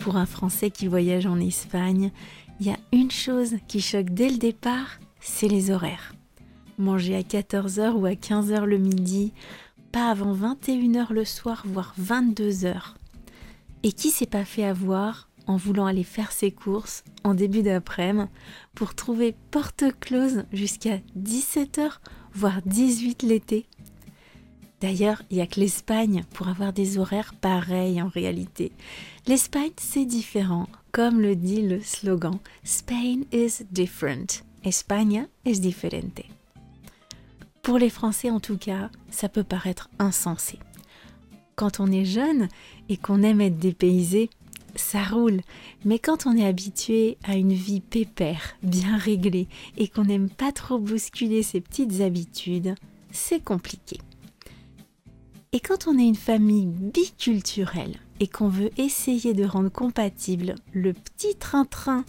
pour un Français qui voyage en Espagne, il y a une chose qui choque dès le départ, c'est les horaires. Manger à 14h ou à 15h le midi, pas avant 21h le soir, voire 22h. Et qui s'est pas fait avoir en voulant aller faire ses courses en début d'après-midi pour trouver porte close jusqu'à 17h, voire 18 l'été? D'ailleurs, il n'y a que l'Espagne pour avoir des horaires pareils en réalité. L'Espagne, c'est différent, comme le dit le slogan Spain is different. España es diferente. Pour les Français en tout cas, ça peut paraître insensé. Quand on est jeune et qu'on aime être dépaysé, ça roule. Mais quand on est habitué à une vie pépère, bien réglée, et qu'on n'aime pas trop bousculer ses petites habitudes, c'est compliqué. Et quand on est une famille biculturelle et qu'on veut essayer de rendre compatible le petit train-train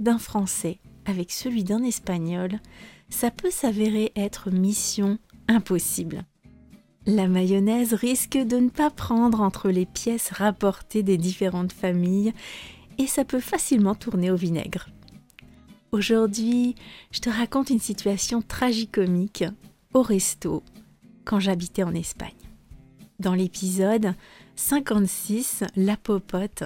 d'un Français avec celui d'un Espagnol, ça peut s'avérer être mission impossible. La mayonnaise risque de ne pas prendre entre les pièces rapportées des différentes familles et ça peut facilement tourner au vinaigre. Aujourd'hui, je te raconte une situation tragicomique au resto quand j'habitais en Espagne. Dans l'épisode 56, La popote,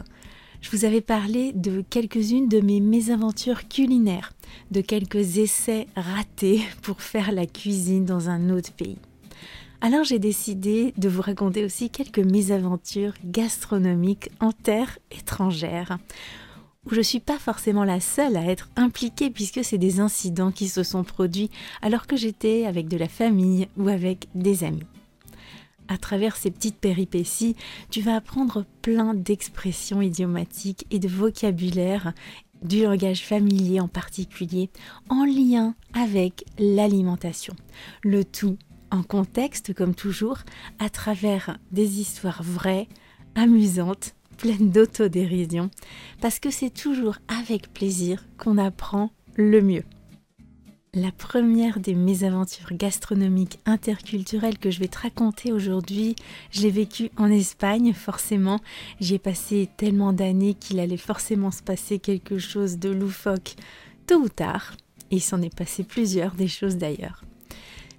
je vous avais parlé de quelques-unes de mes mésaventures culinaires, de quelques essais ratés pour faire la cuisine dans un autre pays. Alors j'ai décidé de vous raconter aussi quelques mésaventures gastronomiques en terre étrangère, où je ne suis pas forcément la seule à être impliquée puisque c'est des incidents qui se sont produits alors que j'étais avec de la famille ou avec des amis à travers ces petites péripéties, tu vas apprendre plein d'expressions idiomatiques et de vocabulaire du langage familier en particulier, en lien avec l'alimentation. Le tout en contexte, comme toujours, à travers des histoires vraies, amusantes, pleines d'autodérision, parce que c'est toujours avec plaisir qu'on apprend le mieux. La première des mésaventures gastronomiques interculturelles que je vais te raconter aujourd'hui, je l'ai vécue en Espagne, forcément. J'y ai passé tellement d'années qu'il allait forcément se passer quelque chose de loufoque tôt ou tard. Et il s'en est passé plusieurs des choses d'ailleurs.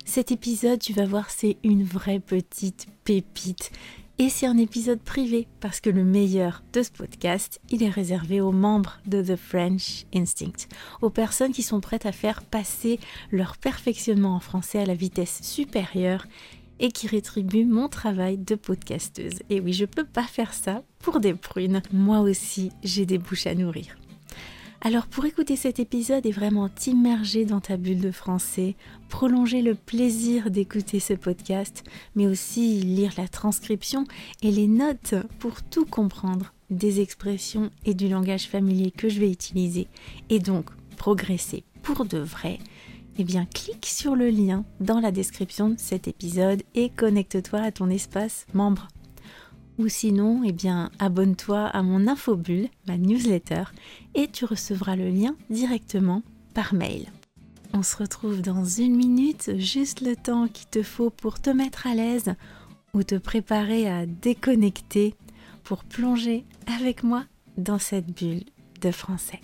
Cet épisode, tu vas voir, c'est une vraie petite pépite. Et c'est un épisode privé parce que le meilleur de ce podcast, il est réservé aux membres de The French Instinct, aux personnes qui sont prêtes à faire passer leur perfectionnement en français à la vitesse supérieure et qui rétribuent mon travail de podcasteuse. Et oui, je peux pas faire ça pour des prunes. Moi aussi, j'ai des bouches à nourrir. Alors pour écouter cet épisode et vraiment t'immerger dans ta bulle de français, prolonger le plaisir d'écouter ce podcast, mais aussi lire la transcription et les notes pour tout comprendre des expressions et du langage familier que je vais utiliser et donc progresser pour de vrai, eh bien clique sur le lien dans la description de cet épisode et connecte-toi à ton espace membre ou sinon, eh bien, abonne-toi à mon infobulle, ma newsletter, et tu recevras le lien directement par mail. On se retrouve dans une minute, juste le temps qu'il te faut pour te mettre à l'aise ou te préparer à déconnecter pour plonger avec moi dans cette bulle de français.